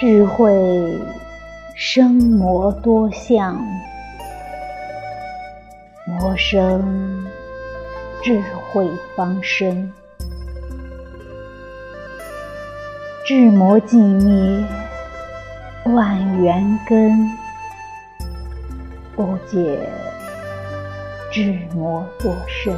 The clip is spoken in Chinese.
智慧生魔多相，魔生智慧方生。智魔寂灭，万缘根，不解智魔多生。